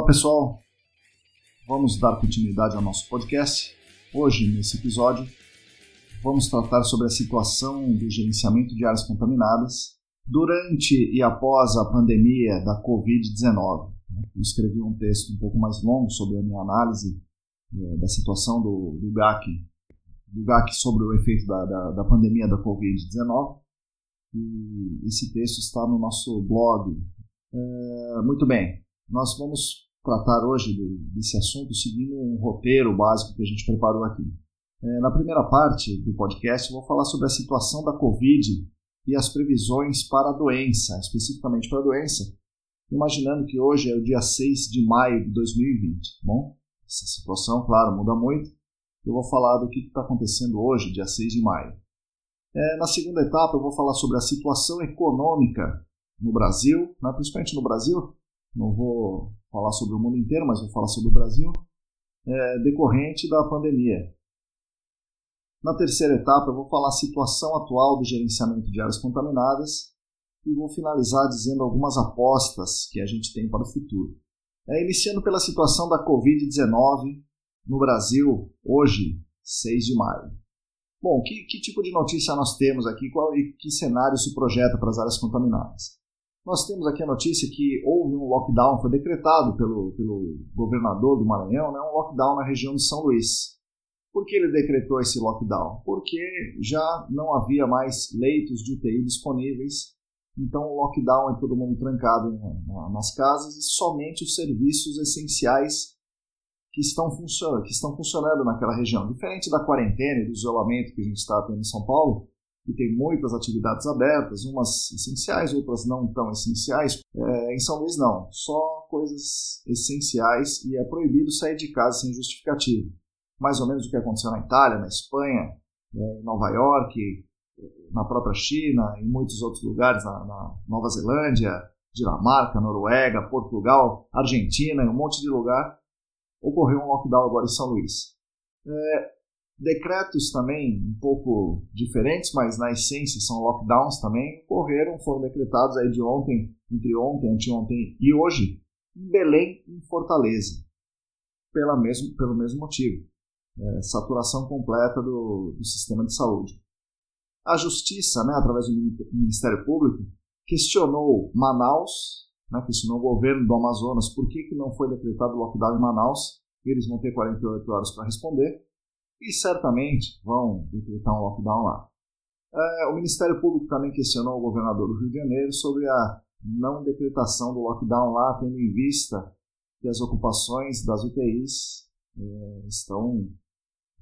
Olá pessoal, vamos dar continuidade ao nosso podcast. Hoje, nesse episódio, vamos tratar sobre a situação do gerenciamento de áreas contaminadas durante e após a pandemia da Covid-19. Eu escrevi um texto um pouco mais longo sobre a minha análise é, da situação do, do, GAC, do GAC sobre o efeito da, da, da pandemia da Covid-19. E esse texto está no nosso blog. É, muito bem, nós vamos tratar hoje desse assunto seguindo um roteiro básico que a gente preparou aqui. É, na primeira parte do podcast, vou falar sobre a situação da Covid e as previsões para a doença, especificamente para a doença, imaginando que hoje é o dia 6 de maio de 2020. Tá bom, essa situação, claro, muda muito. Eu vou falar do que está acontecendo hoje, dia 6 de maio. É, na segunda etapa, eu vou falar sobre a situação econômica no Brasil, né, principalmente no Brasil. Não vou falar sobre o mundo inteiro, mas vou falar sobre o Brasil, é, decorrente da pandemia. Na terceira etapa, eu vou falar a situação atual do gerenciamento de áreas contaminadas e vou finalizar dizendo algumas apostas que a gente tem para o futuro. É, iniciando pela situação da Covid-19 no Brasil, hoje, 6 de maio. Bom, que, que, tipo de notícia nós temos aqui qual, e que cenário se projeta para as áreas contaminadas? Nós temos aqui a notícia que houve um lockdown, foi decretado pelo, pelo governador do Maranhão, né, um lockdown na região de São Luís. Por que ele decretou esse lockdown? Porque já não havia mais leitos de UTI disponíveis, então o lockdown é todo mundo trancado nas casas e somente os serviços essenciais que estão, funcionando, que estão funcionando naquela região. Diferente da quarentena e do isolamento que a gente está tendo em São Paulo, que tem muitas atividades abertas, umas essenciais, outras não tão essenciais. É, em São Luís, não. Só coisas essenciais e é proibido sair de casa sem justificativa. Mais ou menos o que aconteceu na Itália, na Espanha, é, em Nova York, na própria China, em muitos outros lugares, na, na Nova Zelândia, Dinamarca, Noruega, Portugal, Argentina, em um monte de lugar, ocorreu um lockdown agora em São Luís. É, Decretos também um pouco diferentes, mas na essência são lockdowns também, ocorreram, foram decretados aí de ontem, entre ontem, anteontem e hoje, em Belém e em Fortaleza, pela mesmo, pelo mesmo motivo. É, saturação completa do, do sistema de saúde. A Justiça, né, através do Ministério Público, questionou Manaus, né, questionou o governo do Amazonas por que, que não foi decretado lockdown em Manaus. Eles vão ter 48 horas para responder e certamente vão decretar um lockdown lá. É, o Ministério Público também questionou o governador do Rio de Janeiro sobre a não decretação do lockdown lá, tendo em vista que as ocupações das UTIs é, estão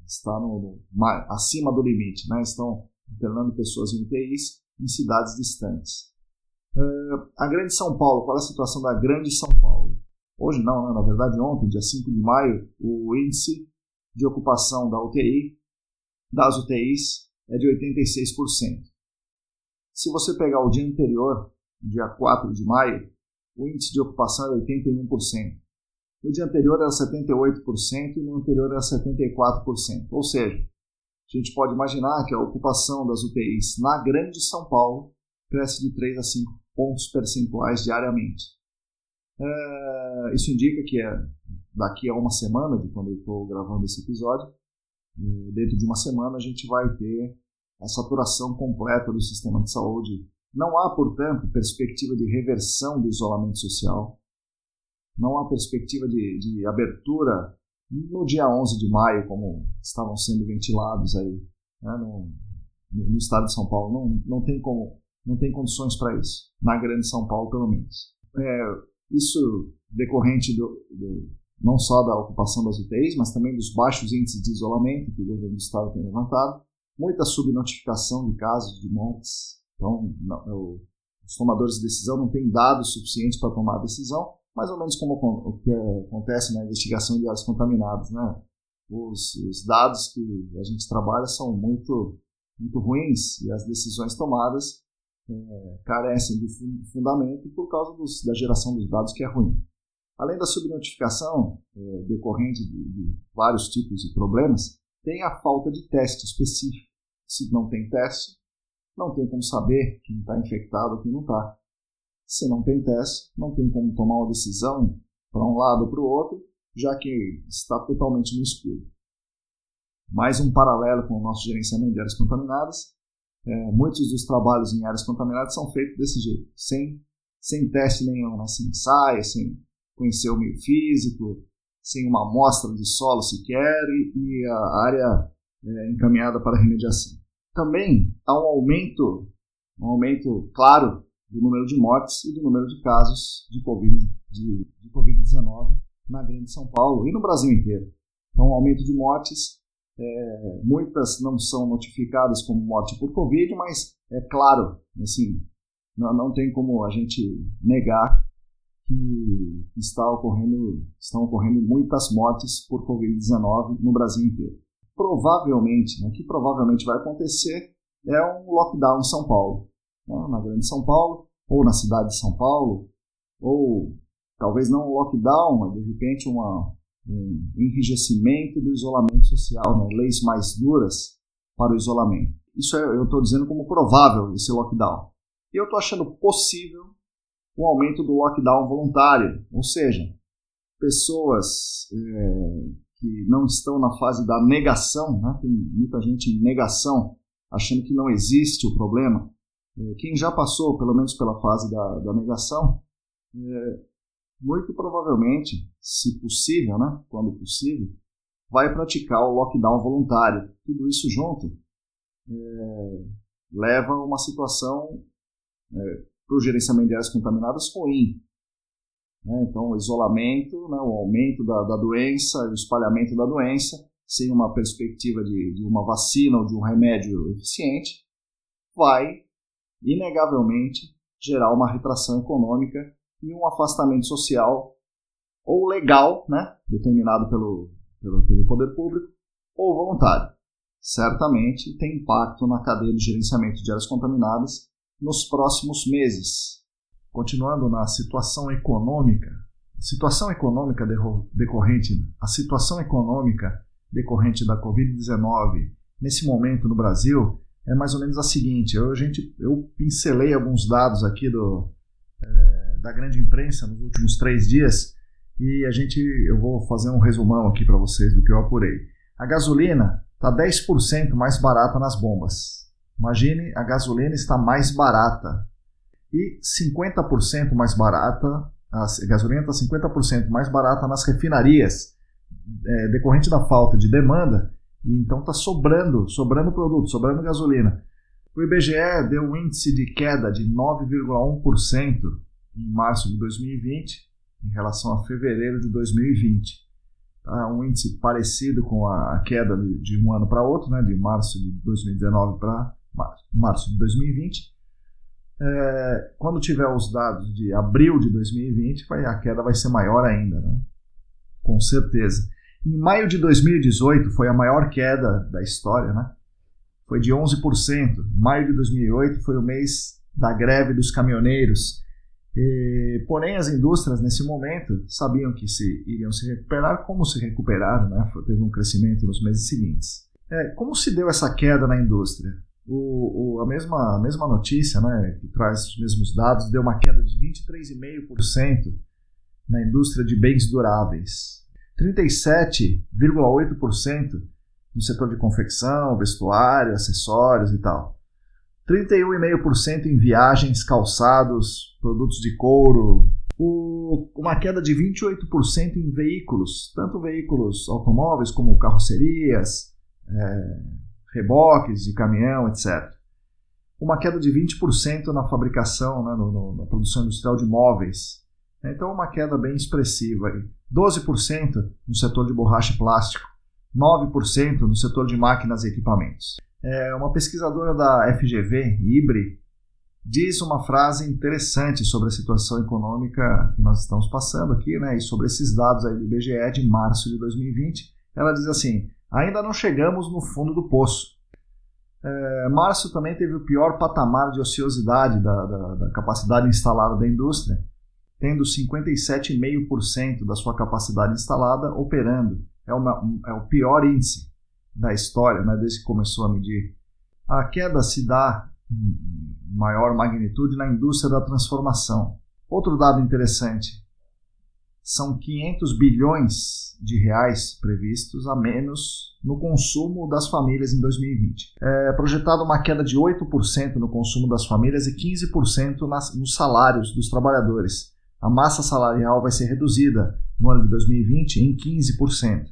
está no, no, acima do limite, né? estão internando pessoas em UTIs em cidades distantes. É, a Grande São Paulo, qual é a situação da Grande São Paulo? Hoje não, né? na verdade ontem, dia 5 de maio, o índice de ocupação da UTI, das UTIs, é de 86%. Se você pegar o dia anterior, dia 4 de maio, o índice de ocupação é 81%. No dia anterior era 78% e no anterior era 74%. Ou seja, a gente pode imaginar que a ocupação das UTIs na Grande São Paulo cresce de 3 a 5 pontos percentuais diariamente. É, isso indica que é daqui a uma semana, de quando eu estou gravando esse episódio, dentro de uma semana a gente vai ter a saturação completa do sistema de saúde. Não há, portanto, perspectiva de reversão do isolamento social. Não há perspectiva de, de abertura no dia 11 de maio, como estavam sendo ventilados aí né, no, no, estado de São Paulo. Não, não, tem, como, não tem condições para isso, na grande São Paulo, pelo menos. É, isso decorrente do, do não só da ocupação das UTIs, mas também dos baixos índices de isolamento que o governo do estado tem levantado muita subnotificação de casos de mortes. Então, não, os tomadores de decisão não têm dados suficientes para tomar a decisão, mais ou menos como o que acontece na investigação de áreas contaminadas. Né? Os, os dados que a gente trabalha são muito, muito ruins e as decisões tomadas é, carecem de fundamento por causa dos, da geração dos dados que é ruim. Além da subnotificação é, decorrente de, de, vários tipos de problemas, tem a falta de teste específico. Se não tem teste, não tem como saber quem está infectado ou quem não está. Se não tem teste, não tem como tomar uma decisão para um lado ou para o outro, já que está totalmente no escuro. Mais um paralelo com o nosso gerenciamento de áreas contaminadas. É, muitos dos trabalhos em áreas contaminadas são feitos desse jeito, sem, sem teste nenhum, né? sem ensaio, sem conhecer o meio físico, sem uma amostra de solo sequer e, e a área é, encaminhada para remediação. Também há um aumento, um aumento claro do número de mortes e do número de casos de Covid-19 de, de COVID na Grande São Paulo e no Brasil inteiro. Então, um aumento de mortes, é, muitas não são notificadas como morte por Covid, mas é claro, assim, não, não tem como a gente negar que está ocorrendo, estão ocorrendo muitas mortes por Covid-19 no Brasil inteiro. Provavelmente, né, o que provavelmente vai acontecer é um lockdown em São Paulo, né, na Grande São Paulo, ou na cidade de São Paulo, ou talvez não um lockdown, mas de repente uma, um enrijecimento do isolamento social, né, leis mais duras para o isolamento. Isso é, eu estou dizendo como provável esse lockdown. E eu estou achando possível o aumento do lockdown voluntário, ou seja, pessoas é, que não estão na fase da negação, né? tem muita gente em negação, achando que não existe o problema. É, quem já passou, pelo menos pela fase da, da negação, é, muito provavelmente, se possível, né? quando possível, vai praticar o lockdown voluntário. Tudo isso junto é, leva a uma situação é, para o gerenciamento de áreas contaminadas ruim. Né? Então, o isolamento, né, o aumento da, da doença, o espalhamento da doença, sem uma perspectiva de, de uma vacina ou de um remédio eficiente, vai, inegavelmente, gerar uma retração econômica e um afastamento social ou legal, né, determinado pelo, pelo, pelo poder público, ou voluntário. Certamente tem impacto na cadeia de gerenciamento de áreas contaminadas nos próximos meses. Continuando na situação econômica, a situação econômica decorrente, a situação econômica decorrente da Covid-19 nesse momento no Brasil é mais ou menos a seguinte. Eu, a gente, eu pincelei alguns dados aqui do, é, da grande imprensa nos últimos três dias e a gente, eu vou fazer um resumão aqui para vocês do que eu apurei. A gasolina está 10% mais barata nas bombas. Imagine, a gasolina está mais barata e 50% mais barata, a gasolina está 50% mais barata nas refinarias, é, decorrente da falta de demanda, e então está sobrando, sobrando produto, sobrando gasolina. O IBGE deu um índice de queda de 9,1% em março de 2020 em relação a fevereiro de 2020. Tá? Um índice parecido com a queda de um ano para outro, né? de março de 2019 para março de 2020. É, quando tiver os dados de abril de 2020, vai, a queda vai ser maior ainda, né? com certeza. Em maio de 2018 foi a maior queda da história, né? foi de 11%. Maio de 2008 foi o mês da greve dos caminhoneiros. E, porém, as indústrias nesse momento sabiam que se iriam se recuperar, como se recuperaram, né? teve um crescimento nos meses seguintes. É, como se deu essa queda na indústria? O, o, a, mesma, a mesma notícia, né, que traz os mesmos dados, deu uma queda de 23,5% na indústria de bens duráveis, 37,8% no setor de confecção, vestuário, acessórios e tal, 31,5% em viagens, calçados, produtos de couro, o, uma queda de 28% em veículos, tanto veículos automóveis como carrocerias, é, reboques de caminhão, etc. Uma queda de 20% na fabricação, né, no, no, na produção industrial de móveis. Então, uma queda bem expressiva. 12% no setor de borracha e plástico, 9% no setor de máquinas e equipamentos. É, uma pesquisadora da FGV, IBRE, diz uma frase interessante sobre a situação econômica que nós estamos passando aqui, né, e sobre esses dados aí do IBGE de março de 2020. Ela diz assim: ainda não chegamos no fundo do poço. É, março também teve o pior patamar de ociosidade da, da, da capacidade instalada da indústria, tendo 57,5% da sua capacidade instalada operando. É, uma, é o pior índice da história, né, desde que começou a medir. A queda se dá em maior magnitude na indústria da transformação. Outro dado interessante: são 500 bilhões de reais previstos a menos no consumo das famílias em 2020. É projetado uma queda de 8% no consumo das famílias e 15% nas, nos salários dos trabalhadores. A massa salarial vai ser reduzida no ano de 2020 em 15%.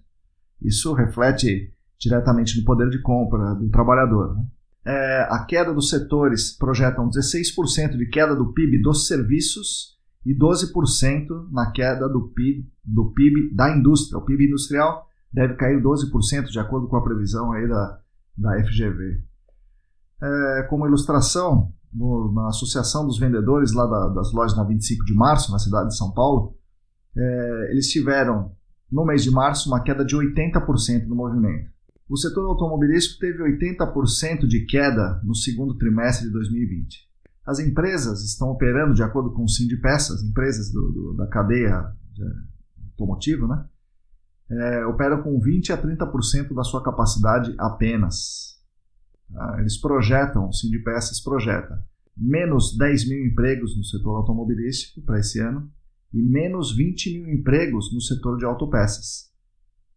Isso reflete diretamente no poder de compra do trabalhador. Né? É, a queda dos setores projetam 16% de queda do PIB dos serviços e 12% na queda do PIB, do PIB da indústria. O PIB industrial deve cair 12%, de acordo com a previsão aí da, da FGV. É, como ilustração, no, na Associação dos Vendedores lá da, das lojas na 25 de março, na cidade de São Paulo, é, eles tiveram, no mês de março, uma queda de 80% no movimento. O setor automobilístico teve 80% de queda no segundo trimestre de 2020. As empresas estão operando de acordo com o Sindipeças, empresas do, do, da cadeia automotiva, né? É, operam com 20 a 30% da sua capacidade apenas. Ah, eles projetam, o Sindipeças projeta menos 10 mil empregos no setor automobilístico para esse ano e menos 20 mil empregos no setor de autopeças.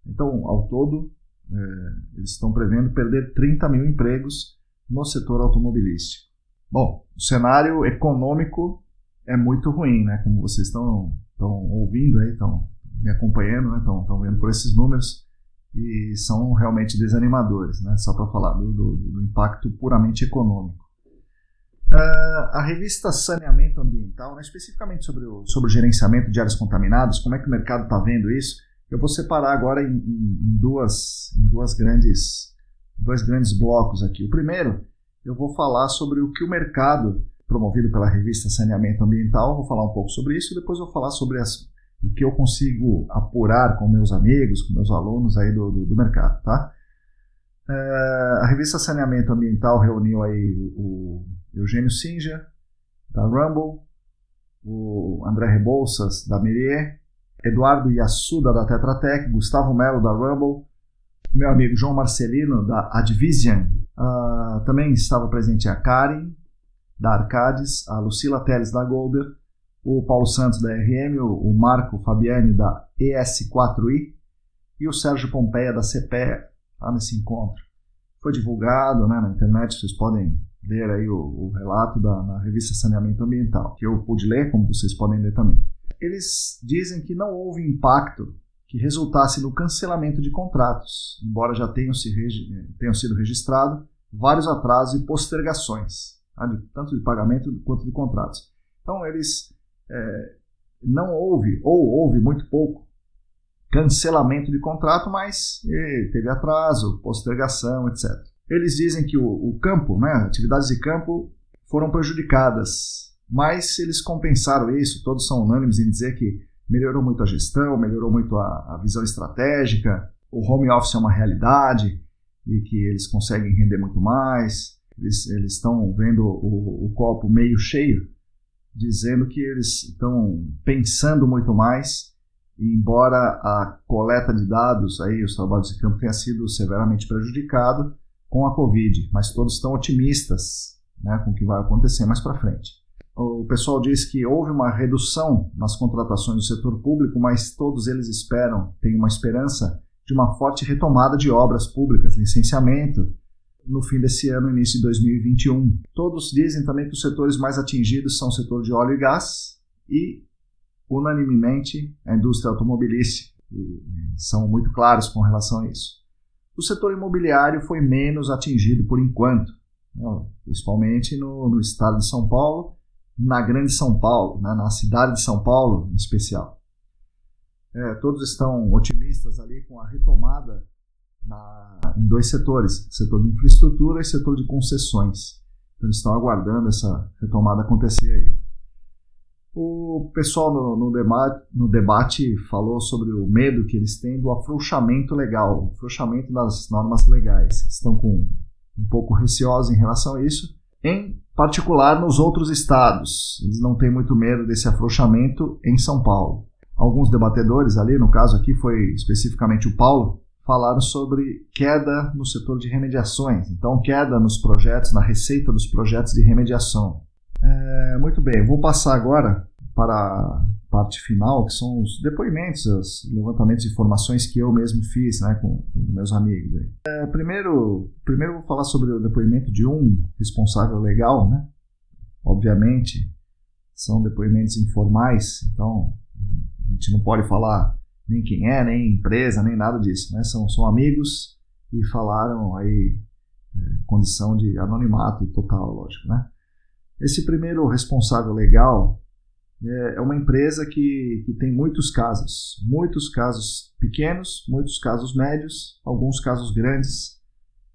Então, ao todo, é, eles estão prevendo perder 30 mil empregos no setor automobilístico. Bom, o cenário econômico é muito ruim, né? Como vocês estão, estão ouvindo aí, estão me acompanhando, né? estão, estão vendo por esses números e são realmente desanimadores, né? Só para falar do, do, do, impacto puramente econômico. Uh, a revista Saneamento Ambiental, né, especificamente sobre o, sobre o gerenciamento de áreas contaminadas, como é que o mercado está vendo isso, eu vou separar agora em, em, em, duas, em duas grandes, dois grandes blocos aqui. O primeiro, eu vou falar sobre o que o mercado, promovido pela revista Saneamento Ambiental, vou falar um pouco sobre isso, depois vou falar sobre as, o que eu consigo apurar com meus amigos, com meus alunos aí do, do, do mercado, tá? É, a revista Saneamento Ambiental reuniu aí o Eugênio Singer, da Rumble, o André Rebouças, da Mirier, Eduardo Yassuda, da Tetra Tech, Gustavo Melo, da Rumble, meu amigo João Marcelino, da Advision. Uh, também estava presente a Karen, da Arcades, a Lucila Teles, da Golder, o Paulo Santos, da RM, o Marco Fabiani, da ES4i e o Sérgio Pompeia, da CPE, lá nesse encontro. Foi divulgado né, na internet, vocês podem ler aí o, o relato da, revista Saneamento Ambiental, que eu pude ler, como vocês podem ler também eles dizem que não houve impacto que resultasse no cancelamento de contratos, embora já tenham, se tenham sido registrados vários atrasos e postergações, tá? tanto de pagamento quanto de contratos. Então, eles é, não houve, ou houve muito pouco, cancelamento de contrato, mas e, teve atraso, postergação, etc. Eles dizem que o, o campo, né, atividades de campo, foram prejudicadas mas eles compensaram isso, todos são unânimes em dizer que melhorou muito a gestão, melhorou muito a, a visão estratégica, o home office é uma realidade e que eles conseguem render muito mais, eles, estão vendo o, o copo meio cheio, dizendo que eles estão pensando muito mais, embora a coleta de dados, aí, os trabalhos de campo tenha sido severamente prejudicado com a Covid, mas todos estão otimistas né, com o que vai acontecer mais para frente o pessoal diz que houve uma redução nas contratações do setor público, mas todos eles esperam, têm uma esperança de uma forte retomada de obras públicas, licenciamento, no fim desse ano, início de 2021. Todos dizem também que os setores mais atingidos são o setor de óleo e gás e, unanimemente, a indústria automobilística. São muito claros com relação a isso. O setor imobiliário foi menos atingido por enquanto, né, principalmente no, no estado de São Paulo, na Grande São Paulo, né, na cidade de São Paulo em especial. É, todos estão otimistas ali com a retomada na, em dois setores, setor de infraestrutura e setor de concessões. Então eles estão aguardando essa retomada acontecer aí. O pessoal no, no, debate, no debate falou sobre o medo que eles têm do afrouxamento legal, o afrouxamento das normas legais. Estão com um pouco receosos em relação a isso, em particular nos outros estados. Eles não têm muito medo desse afrouxamento em São Paulo. Alguns debatedores ali, no caso aqui foi especificamente o Paulo, falaram sobre queda no setor de remediações. Então, queda nos projetos, na receita dos projetos de remediação. É, muito bem, vou passar agora para parte final, que são os depoimentos, os levantamentos de informações que eu mesmo fiz né, com, com meus amigos. É, primeiro, primeiro vou falar sobre o depoimento de um responsável legal, né? Obviamente, são depoimentos informais, então a gente não pode falar nem quem é, nem empresa, nem nada disso, né? São, são amigos e falaram aí é, condição de anonimato total, lógico, né? Esse primeiro responsável legal é, é uma empresa que, que tem muitos casos, muitos casos pequenos, muitos casos médios, alguns casos grandes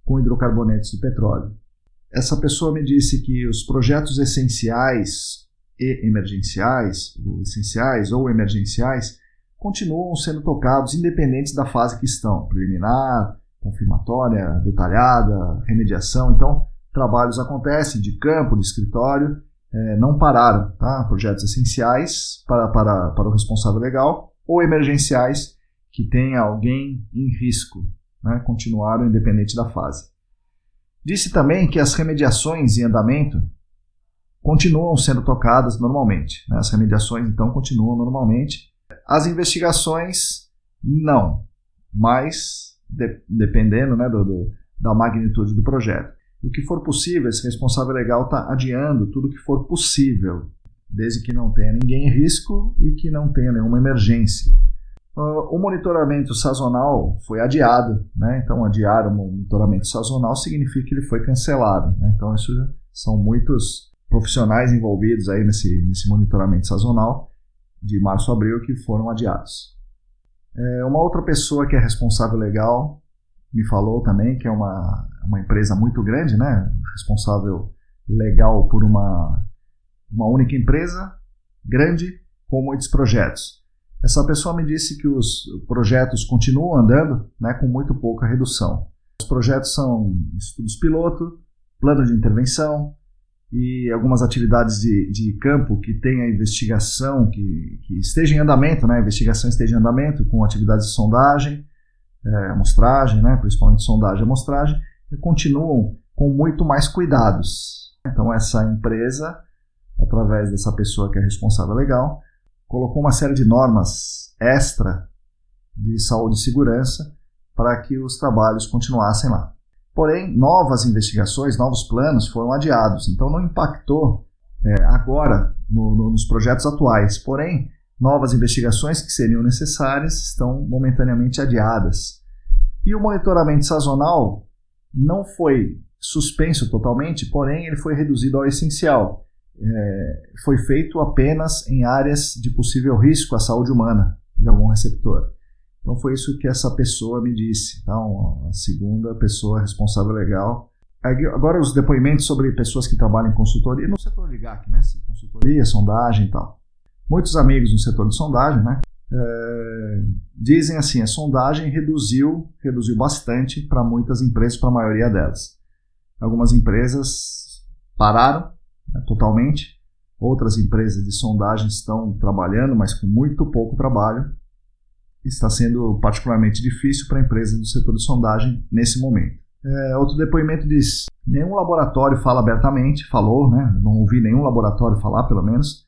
com hidrocarbonetos de petróleo. Essa pessoa me disse que os projetos essenciais e emergenciais, ou essenciais ou emergenciais, continuam sendo tocados independentes da fase que estão, preliminar, confirmatória, detalhada, remediação. Então, trabalhos acontecem de campo, de escritório, é, não pararam, tá? Projetos essenciais para, para, para o responsável legal ou emergenciais que tenha alguém em risco, né? continuaram independente da fase. Disse também que as remediações em andamento continuam sendo tocadas normalmente. Né? As remediações, então, continuam normalmente. As investigações, não, mas de, dependendo né, do, do, da magnitude do projeto o que for possível, esse responsável legal está adiando tudo que for possível, desde que não tenha ninguém em risco e que não tenha nenhuma emergência. Uh, o monitoramento sazonal foi adiado, né? então adiar o monitoramento sazonal significa que ele foi cancelado. Né? Então, isso são muitos profissionais envolvidos aí nesse, nesse monitoramento sazonal de março a abril que foram adiados. É, uma outra pessoa que é responsável legal me falou também que é uma, uma empresa muito grande, né? responsável legal por uma, uma única empresa grande com muitos projetos. Essa pessoa me disse que os projetos continuam andando né, com muito pouca redução. Os projetos são estudos piloto, plano de intervenção e algumas atividades de, de campo que tenha investigação, que, que esteja em andamento, né, a investigação esteja em andamento, com atividades de sondagem, é, amostragem, né, principalmente sondagem e amostragem, continuam com muito mais cuidados. Então, essa empresa, através dessa pessoa que é responsável legal, colocou uma série de normas extra de saúde e segurança para que os trabalhos continuassem lá. Porém, novas investigações, novos planos foram adiados, então não impactou é, agora no, no, nos projetos atuais. Porém, novas investigações que seriam necessárias estão momentaneamente adiadas. E o monitoramento sazonal não foi suspenso totalmente, porém ele foi reduzido ao essencial. É, foi feito apenas em áreas de possível risco à saúde humana de algum receptor. Então foi isso que essa pessoa me disse. Então, a segunda pessoa responsável legal. Agora os depoimentos sobre pessoas que trabalham em consultoria no setor de GAC, né? Consultoria, sondagem e tal. Muitos amigos no setor de sondagem, né? É, dizem assim, a sondagem reduziu, reduziu bastante para muitas empresas, para a maioria delas. Algumas empresas pararam né, totalmente, outras empresas de sondagem estão trabalhando, mas com muito pouco trabalho. Está sendo particularmente difícil para empresas do setor de sondagem nesse momento. É, outro depoimento diz: nenhum laboratório fala abertamente, falou, né? Não ouvi nenhum laboratório falar, pelo menos,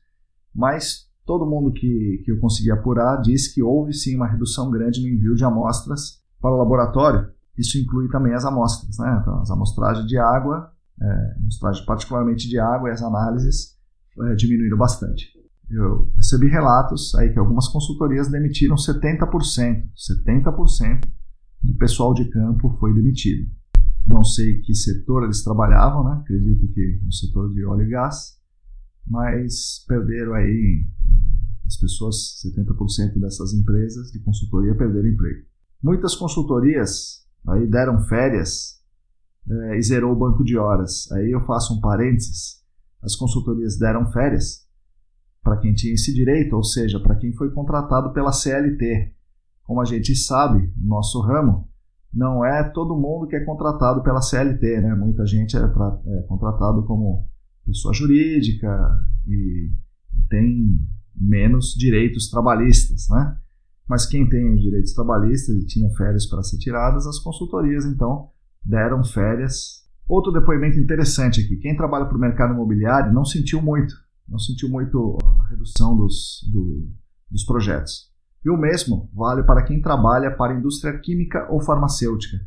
mas Todo mundo que, que eu consegui apurar disse que houve sim uma redução grande no envio de amostras para o laboratório. Isso inclui também as amostras, né? Então, as amostragens de água, é, amostragem particularmente de água e as análises é, diminuíram bastante. Eu recebi relatos aí que algumas consultorias demitiram 70%, 70% do pessoal de campo foi demitido. Não sei que setor eles trabalhavam, né? Acredito que no setor de óleo e gás, mas perderam aí as pessoas, 70% dessas empresas de consultoria perderam emprego. Muitas consultorias aí deram férias é, e zerou o banco de horas. Aí eu faço um parênteses: as consultorias deram férias para quem tinha esse direito, ou seja, para quem foi contratado pela CLT. Como a gente sabe, no nosso ramo, não é todo mundo que é contratado pela CLT, né? Muita gente é, é contratado como pessoa jurídica e tem menos direitos trabalhistas, né? Mas quem tem os direitos trabalhistas e tinha férias para ser tiradas, as consultorias então deram férias. Outro depoimento interessante aqui: quem trabalha para o mercado imobiliário não sentiu muito, não sentiu muito a redução dos, do, dos projetos. E o mesmo vale para quem trabalha para a indústria química ou farmacêutica.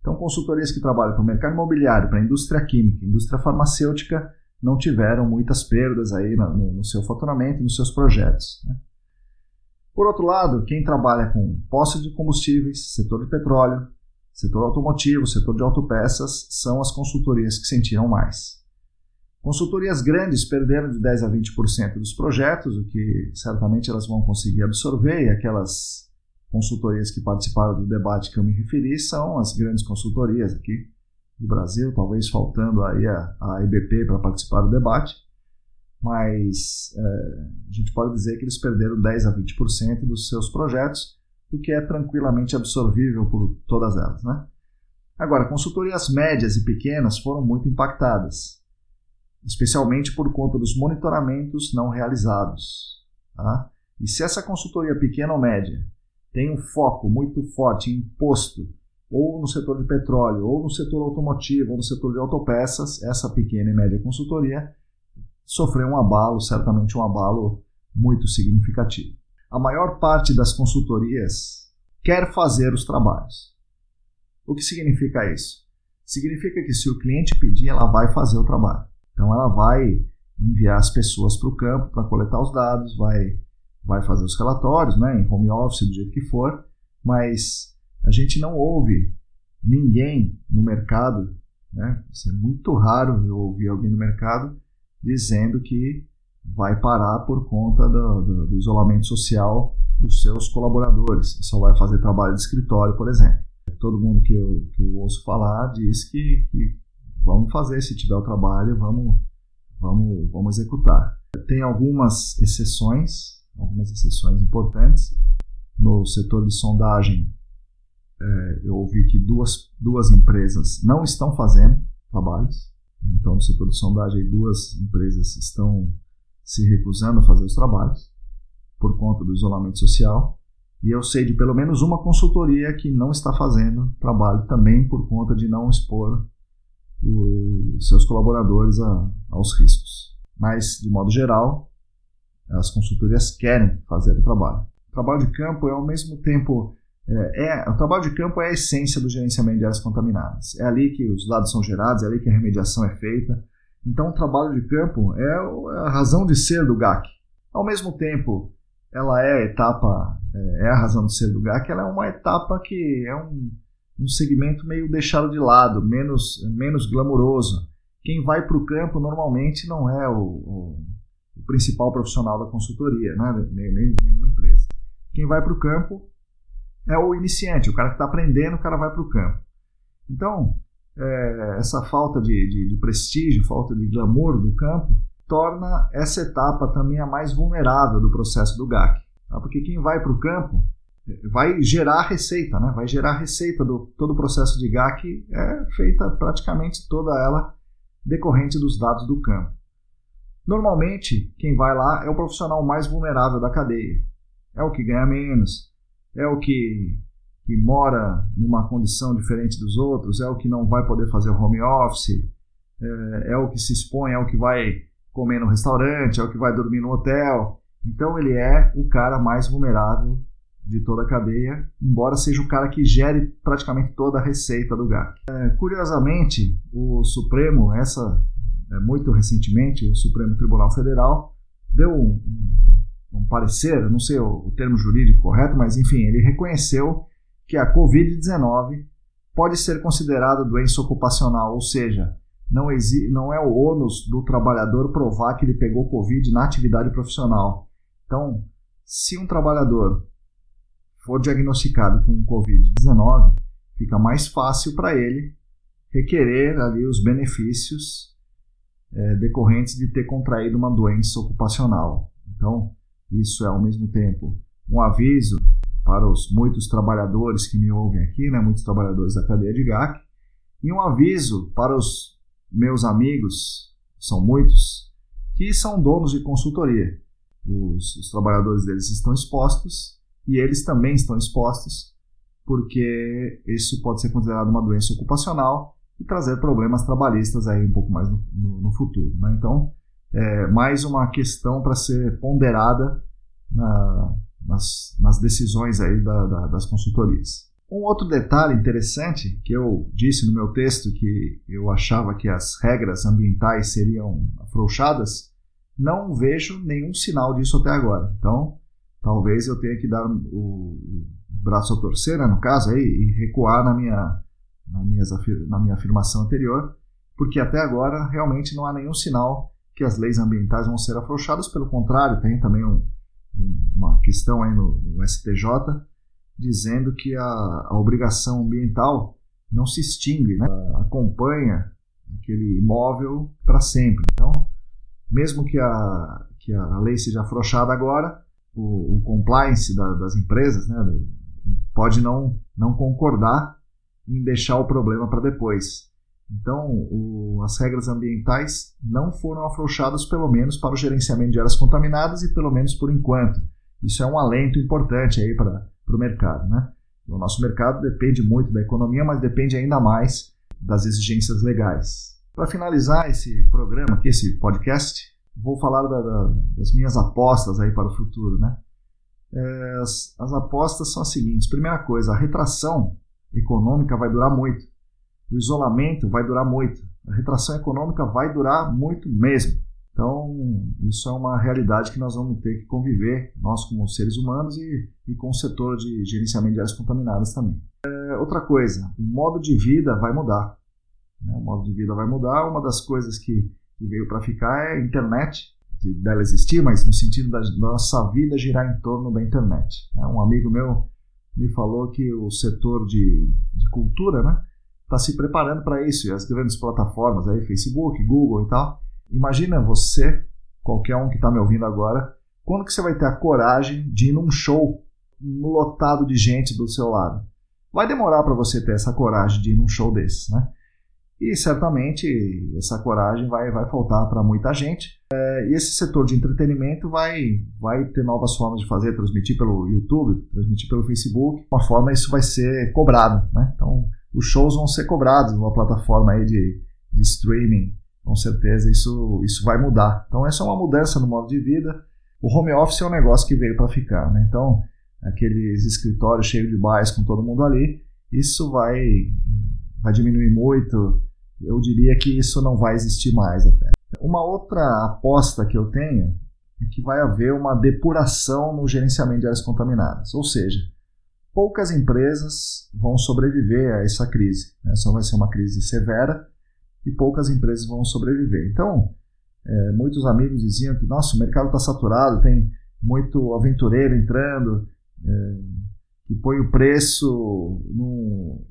Então, consultorias que trabalham para o mercado imobiliário, para a indústria química, indústria farmacêutica, não tiveram muitas perdas aí no, no seu faturamento e nos seus projetos. Né? Por outro lado, quem trabalha com posse de combustíveis, setor de petróleo, setor automotivo, setor de autopeças, são as consultorias que sentiram mais. Consultorias grandes perderam de 10 a 20% dos projetos, o que certamente elas vão conseguir absorver, e aquelas consultorias que participaram do debate que eu me referi são as grandes consultorias aqui do Brasil, talvez faltando aí a, a IBP para participar do debate, mas é, a gente pode dizer que eles perderam 10 a 20% dos seus projetos, o que é tranquilamente absorvível por todas elas. Né? Agora, consultorias médias e pequenas foram muito impactadas, especialmente por conta dos monitoramentos não realizados. Tá? E se essa consultoria pequena ou média tem um foco muito forte em imposto ou no setor de petróleo, ou no setor automotivo, ou no setor de autopeças, essa pequena e média consultoria sofreu um abalo, certamente um abalo muito significativo. A maior parte das consultorias quer fazer os trabalhos. O que significa isso? Significa que se o cliente pedir, ela vai fazer o trabalho. Então ela vai enviar as pessoas para o campo para coletar os dados, vai, vai fazer os relatórios, né, em home office, do jeito que for, mas a gente não ouve ninguém no mercado, né? Isso é muito raro eu ouvir alguém no mercado dizendo que vai parar por conta do, do, do isolamento social dos seus colaboradores só vai fazer trabalho de escritório, por exemplo. Todo mundo que eu, que eu ouço falar diz que, que vamos fazer, se tiver o trabalho, vamos, vamos, vamos executar. Tem algumas exceções, algumas exceções importantes. No setor de sondagem, é, eu ouvi que duas, duas empresas não estão fazendo trabalhos. Então, no setor de sondagem, duas empresas estão se recusando a fazer os trabalhos por conta do isolamento social. E eu sei de pelo menos uma consultoria que não está fazendo trabalho também por conta de não expor os seus colaboradores a, aos riscos. Mas, de modo geral, as consultorias querem fazer o trabalho. O trabalho de campo é ao mesmo tempo é, é, o trabalho de campo é a essência do gerenciamento de áreas contaminadas. É ali que os dados são gerados, é ali que a remediação é feita. Então, o trabalho de campo é, é a razão de ser do GAC. Ao mesmo tempo, ela é a etapa, é, é a razão de ser do GAC, ela é uma etapa que é um, um segmento meio deixado de lado, menos, menos glamouroso. Quem vai para o campo normalmente não é o, o, o, principal profissional da consultoria, né? nenhuma empresa. Quem vai para o campo é o iniciante, o cara que está aprendendo, o cara vai para o campo. Então, é, essa falta de, de, de, prestígio, falta de glamour do campo, torna essa etapa também a mais vulnerável do processo do GAC. Tá? Porque quem vai para o campo é, vai gerar receita, né? vai gerar receita do todo o processo de GAC é feita praticamente toda ela decorrente dos dados do campo. Normalmente, quem vai lá é o profissional mais vulnerável da cadeia. É o que ganha menos, é o que, que mora numa condição diferente dos outros, é o que não vai poder fazer home office, é, é o que se expõe, é o que vai comer no restaurante, é o que vai dormir no hotel. Então ele é o cara mais vulnerável de toda a cadeia, embora seja o cara que gere praticamente toda a receita do GAC. É, curiosamente, o Supremo, essa é, muito recentemente, o Supremo Tribunal Federal deu um, um parecer, não sei o, termo jurídico correto, mas enfim, ele reconheceu que a Covid-19 pode ser considerada doença ocupacional, ou seja, não, não é o ônus do trabalhador provar que ele pegou Covid na atividade profissional. Então, se um trabalhador for diagnosticado com Covid-19, fica mais fácil para ele requerer ali os benefícios é, decorrentes de ter contraído uma doença ocupacional. Então, isso é ao mesmo tempo um aviso para os muitos trabalhadores que me ouvem aqui, né, muitos trabalhadores da cadeia de GAC, e um aviso para os meus amigos, são muitos, que são donos de consultoria. Os, os trabalhadores deles estão expostos e eles também estão expostos, porque isso pode ser considerado uma doença ocupacional e trazer problemas trabalhistas aí um pouco mais no, no, no futuro. Né? Então, é mais uma questão para ser ponderada na, nas, nas, decisões aí da, da, das consultorias. Um outro detalhe interessante que eu disse no meu texto que eu achava que as regras ambientais seriam afrouxadas, não vejo nenhum sinal disso até agora. Então, talvez eu tenha que dar o braço a torcer, né, no caso, aí, e recuar na minha, na, na minha afirmação anterior, porque até agora realmente não há nenhum sinal que as leis ambientais vão ser afrouxadas, pelo contrário, tem também um, uma questão aí no, no STJ dizendo que a, a, obrigação ambiental não se extingue, né? acompanha aquele imóvel para sempre. Então, mesmo que a, que a lei seja afrouxada agora, o, o compliance da, das empresas né, pode não, não concordar em deixar o problema para depois. Então, o, as regras ambientais não foram afrouxadas, pelo menos para o gerenciamento de áreas contaminadas e pelo menos por enquanto. Isso é um alento importante aí para o mercado. Né? O nosso mercado depende muito da economia, mas depende ainda mais das exigências legais. Para finalizar esse programa aqui, esse podcast, vou falar da, da, das minhas apostas aí para o futuro. Né? É, as, as apostas são as seguintes. Primeira coisa, a retração econômica vai durar muito. O isolamento vai durar muito. A retração econômica vai durar muito mesmo. Então, isso é uma realidade que nós vamos ter que conviver, nós como seres humanos e, e com o setor de gerenciamento de áreas contaminadas também. É, outra coisa, o modo de vida vai mudar. Né? O modo de vida vai mudar. Uma das coisas que, que veio para ficar é a internet, de, dela existir, mas no sentido da, da nossa vida girar em torno da internet. Né? Um amigo meu me falou que o setor de, de cultura, né? Está se preparando para isso. E as grandes plataformas aí, Facebook, Google e tal. Imagina você, qualquer um que está me ouvindo agora, quando que você vai ter a coragem de ir num show lotado de gente do seu lado? Vai demorar para você ter essa coragem de ir num show desses, né? E certamente essa coragem vai, vai faltar para muita gente. É, e esse setor de entretenimento vai, vai ter novas formas de fazer, transmitir pelo YouTube, transmitir pelo Facebook. De uma forma isso vai ser cobrado, né? Então os shows vão ser cobrados numa plataforma aí de, de streaming. Com certeza isso, isso vai mudar. Então, essa é uma mudança no modo de vida. O home office é um negócio que veio para ficar. Né? Então, aqueles escritórios cheios de bairros com todo mundo ali, isso vai, vai diminuir muito. Eu diria que isso não vai existir mais até. Uma outra aposta que eu tenho é que vai haver uma depuração no gerenciamento de áreas contaminadas. Ou seja, poucas empresas vão sobreviver a essa crise. Essa vai ser uma crise severa e poucas empresas vão sobreviver. Então, é, muitos amigos diziam que nossa, o mercado está saturado, tem muito aventureiro entrando, é, que põe o preço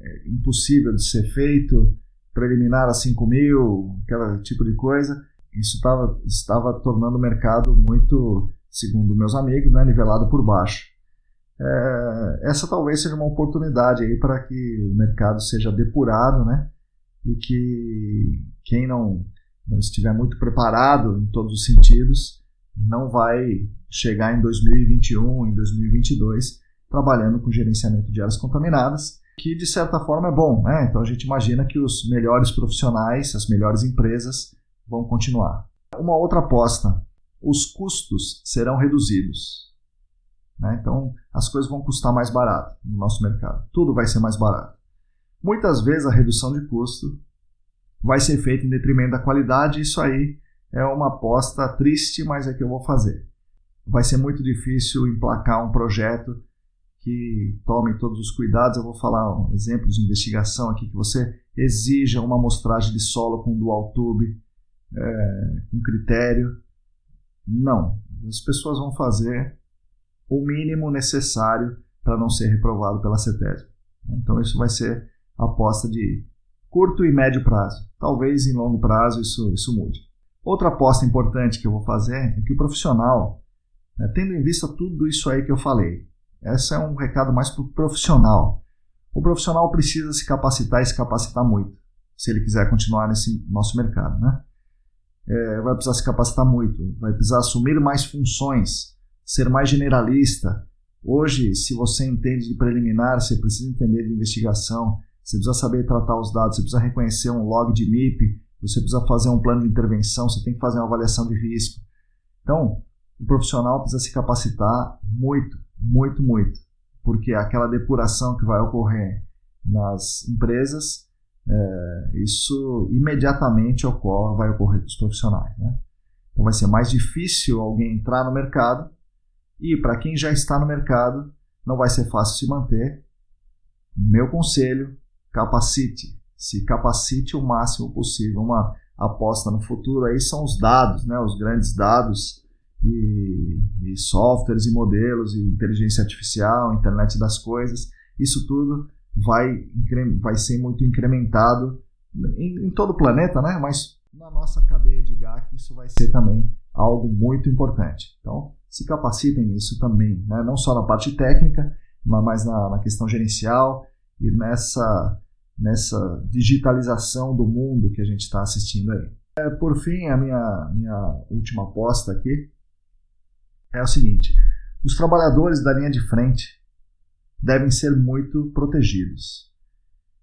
é, impossível de ser feito, preliminar a 5 mil, aquele tipo de coisa. Isso tava, estava tornando o mercado muito, segundo meus amigos, né, nivelado por baixo é, essa talvez seja uma oportunidade aí para que o mercado seja depurado, né? E que quem não, não estiver muito preparado em todos os sentidos não vai chegar em 2021, em 2022 trabalhando com gerenciamento de áreas contaminadas, que de certa forma é bom, né? Então a gente imagina que os melhores profissionais, as melhores empresas vão continuar. Uma outra aposta: os custos serão reduzidos. Né? Então, as coisas vão custar mais barato no nosso mercado. Tudo vai ser mais barato. Muitas vezes a redução de custo vai ser feita em detrimento da qualidade. Isso aí é uma aposta triste, mas é que eu vou fazer. Vai ser muito difícil emplacar um projeto que tome todos os cuidados. Eu vou falar um exemplo de investigação aqui que você exija uma amostragem de solo com dual tube, é, com critério. Não, as pessoas vão fazer o mínimo necessário para não ser reprovado pela CETESB. Então isso vai ser aposta de curto e médio prazo. Talvez em longo prazo isso, isso mude. Outra aposta importante que eu vou fazer é que o profissional, né, tendo em vista tudo isso aí que eu falei, esse é um recado mais para o profissional. O profissional precisa se capacitar e se capacitar muito, se ele quiser continuar nesse nosso mercado. Né? É, vai precisar se capacitar muito, vai precisar assumir mais funções, ser mais generalista. Hoje, se você entende de preliminar, você precisa entender de investigação, você precisa saber tratar os dados, você precisa reconhecer um log de MIP, você precisa fazer um plano de intervenção, você tem que fazer uma avaliação de risco. Então, o profissional precisa se capacitar muito, muito, muito, porque aquela depuração que vai ocorrer nas empresas, é, isso imediatamente ocorre, vai ocorrer com os profissionais. Né? Então, vai ser mais difícil alguém entrar no mercado e, para quem já está no mercado, não vai ser fácil se manter. Meu conselho capacite, se capacite o máximo possível. Uma aposta no futuro aí são os dados, né, os grandes dados e, e softwares e modelos e inteligência artificial, internet das coisas. Isso tudo vai, vai ser muito incrementado em, em todo o planeta, né? Mas na nossa cadeia de GAC isso vai ser também algo muito importante. Então, se capacitem nisso também, né? não só na parte técnica, mas na, na questão gerencial e nessa nessa digitalização do mundo que a gente está assistindo aí. É, por fim, a minha, minha última aposta aqui é o seguinte: os trabalhadores da linha de frente devem ser muito protegidos.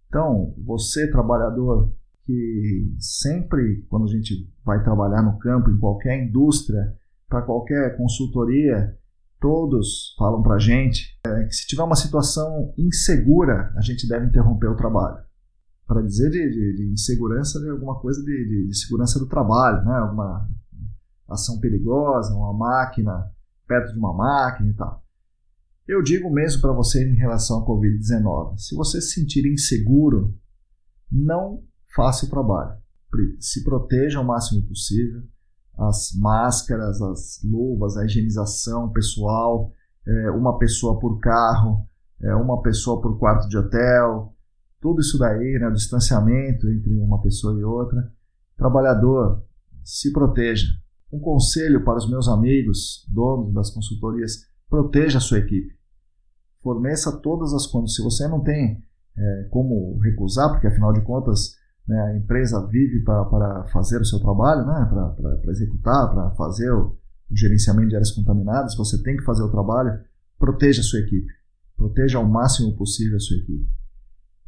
Então, você, trabalhador, que sempre, quando a gente vai trabalhar no campo, em qualquer indústria, para qualquer consultoria, todos falam para a gente é, que se tiver uma situação insegura, a gente deve interromper o trabalho. Para dizer de, de, de, insegurança de alguma coisa de, de, segurança do trabalho, né? alguma ação perigosa, uma máquina perto de uma máquina e tal. Eu digo mesmo para você em relação à Covid-19: se você se sentir inseguro, não faça o trabalho. Se proteja o máximo possível as máscaras, as luvas, a higienização pessoal, é, uma pessoa por carro, é, uma pessoa por quarto de hotel, tudo isso daí, né, o distanciamento entre uma pessoa e outra. Trabalhador, se proteja. Um conselho para os meus amigos, donos das consultorias, proteja a sua equipe. Forneça todas as contas. Se você não tem é, como recusar, porque afinal de contas né, a empresa vive para fazer o seu trabalho, né, para executar, para fazer o, o, gerenciamento de áreas contaminadas, você tem que fazer o trabalho, proteja a sua equipe. Proteja ao máximo possível a sua equipe.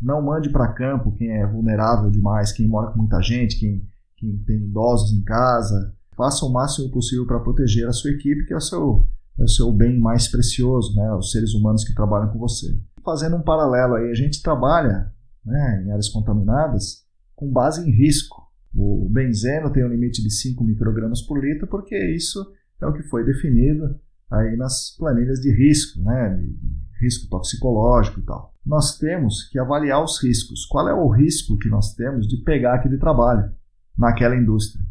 Não mande para campo quem é vulnerável demais, quem mora com muita gente, quem, quem tem idosos em casa. Faça o máximo possível para proteger a sua equipe, que é o seu, é o seu bem mais precioso, né, os seres humanos que trabalham com você. Fazendo um paralelo aí, a gente trabalha né, em áreas contaminadas com base em risco. O benzeno tem um limite de 5 microgramas por litro, porque isso é o que foi definido aí nas planilhas de risco, né, de risco toxicológico e tal. Nós temos que avaliar os riscos. Qual é o risco que nós temos de pegar aquele trabalho naquela indústria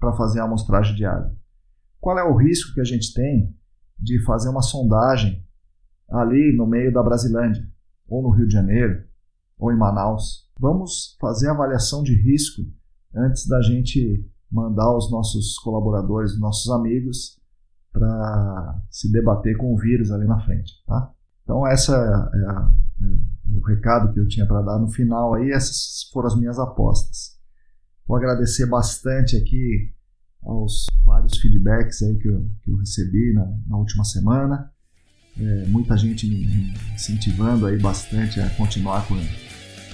para fazer a amostragem de água? Qual é o risco que a gente tem de fazer uma sondagem ali no meio da Brasilândia, ou no Rio de Janeiro, ou em Manaus? Vamos fazer avaliação de risco antes da gente mandar os nossos colaboradores, os nossos amigos, para se debater com o vírus ali na frente, tá? Então essa é, a, é o recado que eu tinha para dar no final aí, essas foram as minhas apostas. Vou agradecer bastante aqui aos vários feedbacks aí que eu, que eu recebi na, na última semana. É, muita gente me incentivando aí bastante a continuar com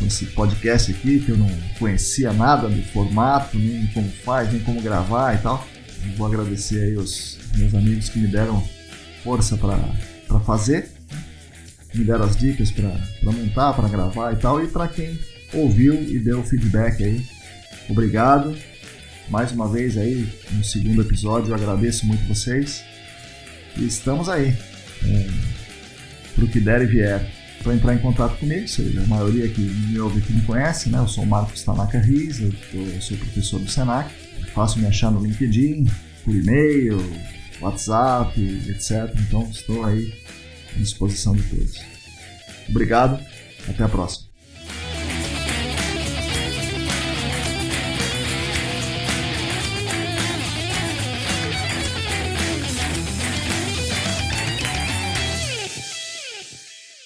esse podcast aqui, que eu não conhecia nada do formato, nem como faz, nem como gravar e tal. Eu vou agradecer aí os meus amigos que me deram força para fazer, me deram as dicas para montar, para gravar e tal, e para quem ouviu e deu feedback aí. Obrigado. Mais uma vez aí, no segundo episódio, eu agradeço muito vocês. E estamos aí. É, pro que der e vier para entrar em contato comigo, seja, a maioria que me ouve aqui me conhece, né? Eu sou o Marcos Tanaka Riz, eu, eu sou professor do Senac, fácil me achar no LinkedIn, por e-mail, WhatsApp, etc. Então estou aí à disposição de todos. Obrigado, até a próxima.